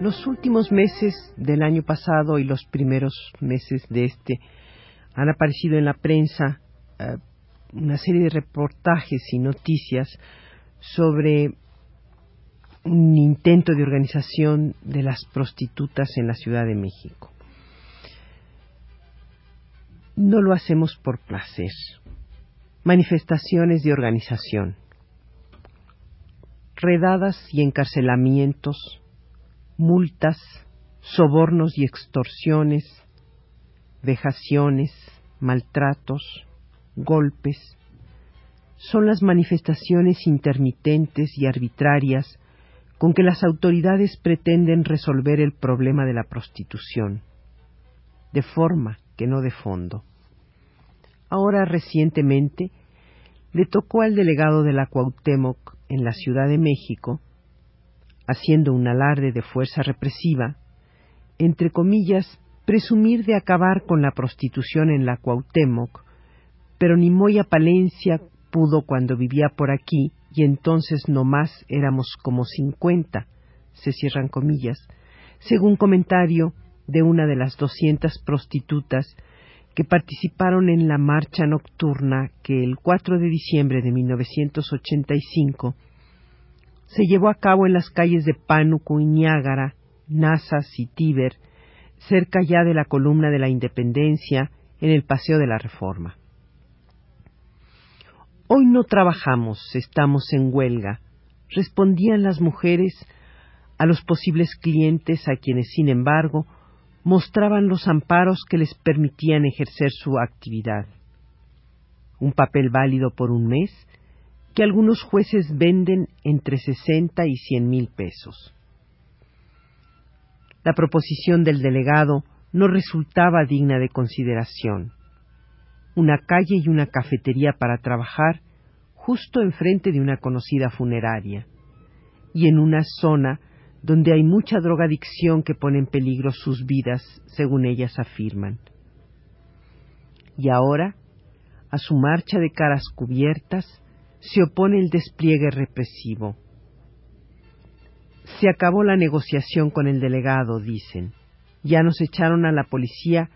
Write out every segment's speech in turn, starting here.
Los últimos meses del año pasado y los primeros meses de este han aparecido en la prensa eh, una serie de reportajes y noticias sobre un intento de organización de las prostitutas en la Ciudad de México. No lo hacemos por placer. Manifestaciones de organización, redadas y encarcelamientos, multas, sobornos y extorsiones, vejaciones, maltratos, golpes, son las manifestaciones intermitentes y arbitrarias con que las autoridades pretenden resolver el problema de la prostitución, de forma que no de fondo. Ahora recientemente le tocó al delegado de la Cuauhtémoc en la Ciudad de México haciendo un alarde de fuerza represiva, entre comillas, presumir de acabar con la prostitución en la Cuauhtémoc, pero ni Moya Palencia pudo cuando vivía por aquí, y entonces no más éramos como cincuenta, se cierran comillas, según comentario de una de las doscientas prostitutas que participaron en la marcha nocturna que el 4 de diciembre de 1985 se llevó a cabo en las calles de Pánuco y Niágara, Nazas y Tíber, cerca ya de la columna de la Independencia, en el Paseo de la Reforma. Hoy no trabajamos, estamos en huelga, respondían las mujeres a los posibles clientes a quienes, sin embargo, mostraban los amparos que les permitían ejercer su actividad. Un papel válido por un mes que algunos jueces venden entre 60 y 100 mil pesos. La proposición del delegado no resultaba digna de consideración. Una calle y una cafetería para trabajar justo enfrente de una conocida funeraria y en una zona donde hay mucha drogadicción que pone en peligro sus vidas, según ellas afirman. Y ahora, a su marcha de caras cubiertas, se opone el despliegue represivo. Se acabó la negociación con el delegado, dicen. Ya nos echaron a la policía,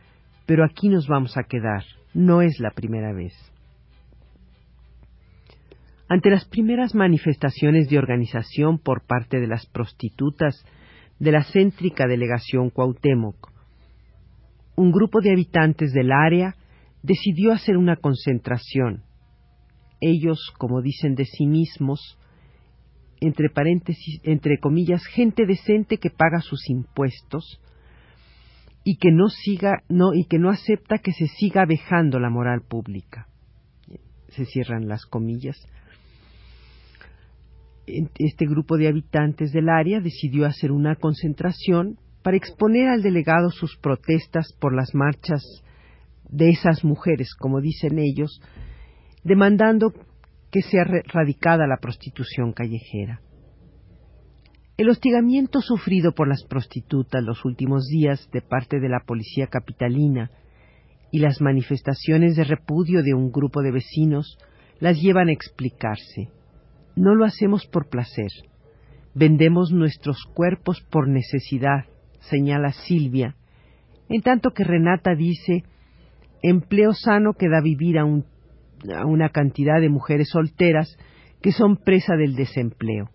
pero aquí nos vamos a quedar. No es la primera vez. Ante las primeras manifestaciones de organización por parte de las prostitutas de la céntrica delegación Cuauhtémoc, un grupo de habitantes del área decidió hacer una concentración ellos, como dicen de sí mismos, entre paréntesis, entre comillas, gente decente que paga sus impuestos y que no siga, no, y que no acepta que se siga vejando la moral pública. Se cierran las comillas. Este grupo de habitantes del área decidió hacer una concentración para exponer al delegado sus protestas por las marchas de esas mujeres, como dicen ellos, demandando que sea erradicada la prostitución callejera. El hostigamiento sufrido por las prostitutas los últimos días de parte de la policía capitalina y las manifestaciones de repudio de un grupo de vecinos las llevan a explicarse. No lo hacemos por placer. Vendemos nuestros cuerpos por necesidad, señala Silvia, en tanto que Renata dice empleo sano que da vivir a un a una cantidad de mujeres solteras que son presa del desempleo.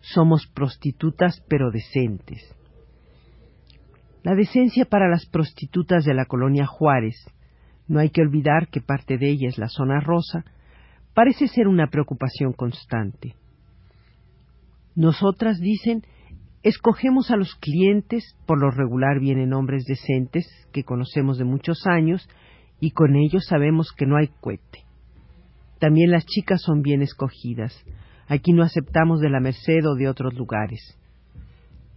Somos prostitutas pero decentes. La decencia para las prostitutas de la colonia Juárez, no hay que olvidar que parte de ella es la zona rosa, parece ser una preocupación constante. Nosotras, dicen, escogemos a los clientes, por lo regular vienen hombres decentes que conocemos de muchos años y con ellos sabemos que no hay cohete. También las chicas son bien escogidas. Aquí no aceptamos de la Merced o de otros lugares.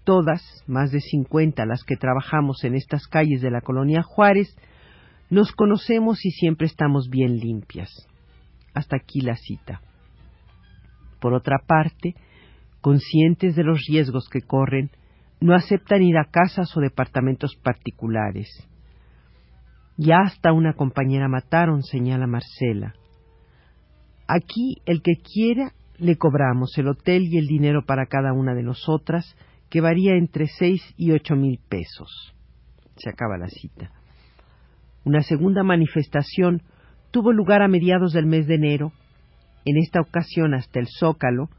todas, más de cincuenta las que trabajamos en estas calles de la colonia Juárez, nos conocemos y siempre estamos bien limpias. Hasta aquí la cita. Por otra parte, conscientes de los riesgos que corren, no aceptan ir a casas o departamentos particulares. Ya hasta una compañera mataron, señala Marcela. Aquí el que quiera le cobramos el hotel y el dinero para cada una de nosotras, que varía entre seis y ocho mil pesos. Se acaba la cita. Una segunda manifestación tuvo lugar a mediados del mes de enero, en esta ocasión hasta el Zócalo,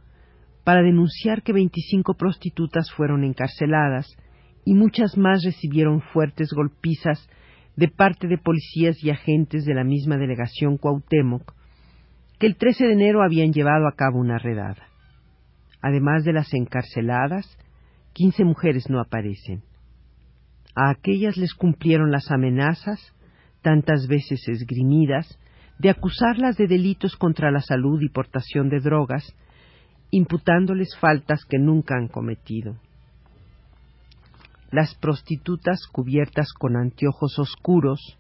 para denunciar que 25 prostitutas fueron encarceladas y muchas más recibieron fuertes golpizas de parte de policías y agentes de la misma delegación Cuauhtémoc, que el 13 de enero habían llevado a cabo una redada. Además de las encarceladas, 15 mujeres no aparecen. A aquellas les cumplieron las amenazas, tantas veces esgrimidas, de acusarlas de delitos contra la salud y portación de drogas, imputándoles faltas que nunca han cometido. Las prostitutas cubiertas con anteojos oscuros,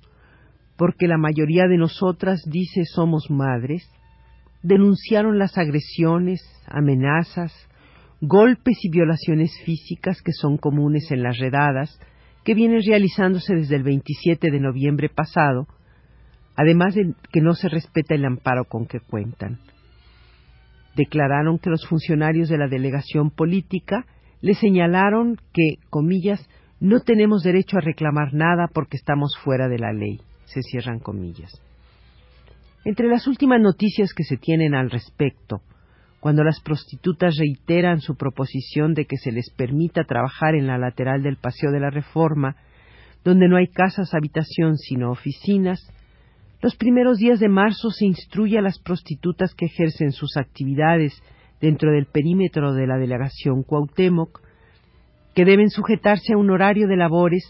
porque la mayoría de nosotras dice somos madres, denunciaron las agresiones, amenazas, golpes y violaciones físicas que son comunes en las redadas, que vienen realizándose desde el 27 de noviembre pasado, además de que no se respeta el amparo con que cuentan. Declararon que los funcionarios de la delegación política le señalaron que, comillas, no tenemos derecho a reclamar nada porque estamos fuera de la ley. Se cierran comillas. Entre las últimas noticias que se tienen al respecto, cuando las prostitutas reiteran su proposición de que se les permita trabajar en la lateral del Paseo de la Reforma, donde no hay casas habitación sino oficinas, los primeros días de marzo se instruye a las prostitutas que ejercen sus actividades dentro del perímetro de la delegación Cuauhtémoc, que deben sujetarse a un horario de labores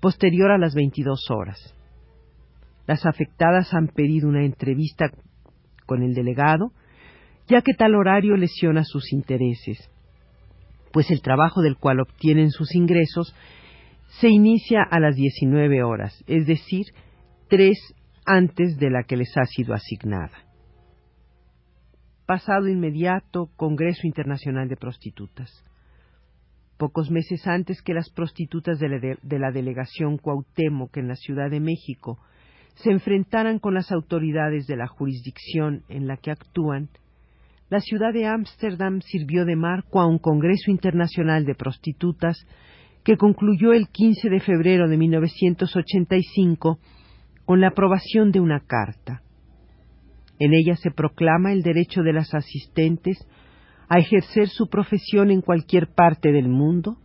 posterior a las 22 horas. Las afectadas han pedido una entrevista con el delegado, ya que tal horario lesiona sus intereses, pues el trabajo del cual obtienen sus ingresos se inicia a las 19 horas, es decir, tres antes de la que les ha sido asignada. Pasado inmediato, Congreso Internacional de Prostitutas. Pocos meses antes que las prostitutas de la, de la delegación Cuauhtémoc en la Ciudad de México se enfrentaran con las autoridades de la jurisdicción en la que actúan, la ciudad de Ámsterdam sirvió de marco a un Congreso Internacional de Prostitutas que concluyó el 15 de febrero de 1985 con la aprobación de una carta. En ella se proclama el derecho de las asistentes a ejercer su profesión en cualquier parte del mundo,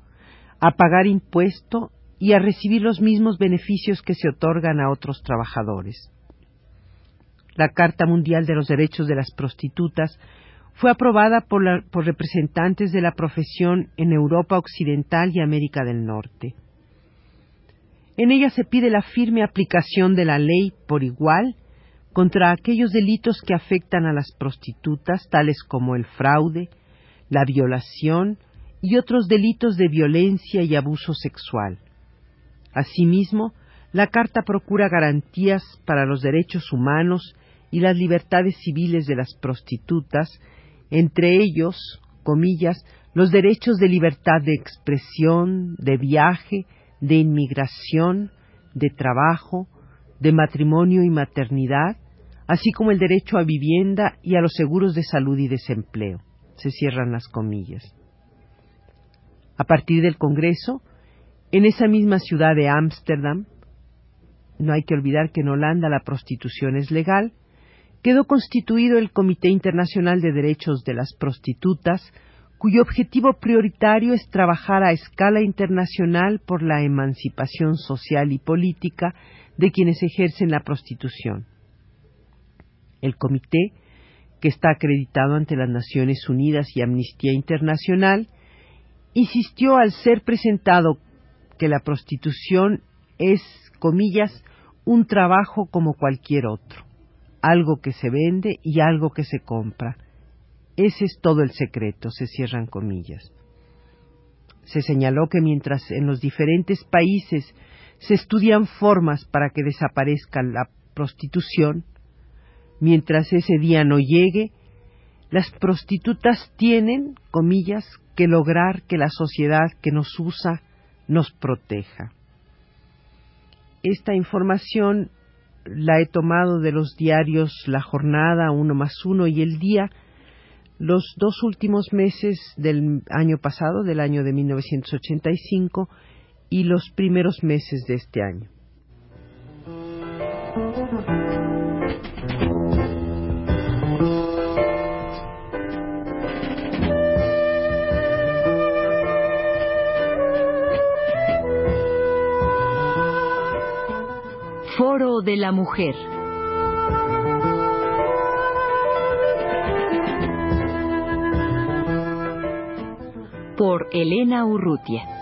a pagar impuesto y a recibir los mismos beneficios que se otorgan a otros trabajadores. La Carta Mundial de los Derechos de las Prostitutas fue aprobada por, representantes de la profesión en Europa Occidental y América del Norte. En ella se pide la firme aplicación de la ley por igual contra aquellos delitos que afectan a las prostitutas, tales como el fraude, la violación y otros delitos de violencia y abuso sexual. Asimismo, la Carta procura garantías para los derechos humanos y las libertades civiles de las prostitutas, entre ellos, comillas, los derechos de libertad de expresión, de viaje, de inmigración, de trabajo, de matrimonio y maternidad, así como el derecho a vivienda y a los seguros de salud y desempleo. Se cierran las comillas. A partir del Congreso, en esa misma ciudad de Ámsterdam, no hay que olvidar que en Holanda la prostitución es legal, quedó constituido el Comité Internacional de Derechos de las Prostitutas, cuyo objetivo prioritario es trabajar a escala internacional por la emancipación social y política de quienes ejercen la prostitución. El comité, que está acreditado ante las Naciones Unidas y Amnistía Internacional, insistió al ser presentado que la prostitución es, comillas, un trabajo como cualquier otro, algo que se vende y algo que se compra, ese es todo el secreto, se cierran comillas. Se señaló que mientras en los diferentes países se estudian formas para que desaparezca la prostitución, mientras ese día no llegue, las prostitutas tienen, comillas, que lograr que la sociedad que nos usa nos proteja. Esta información la he tomado de los diarios La Jornada, Uno más Uno y El Día, los dos últimos meses del año pasado, del año de 1985, y los primeros meses de este año. Foro de la Mujer. Por Elena Urrutia.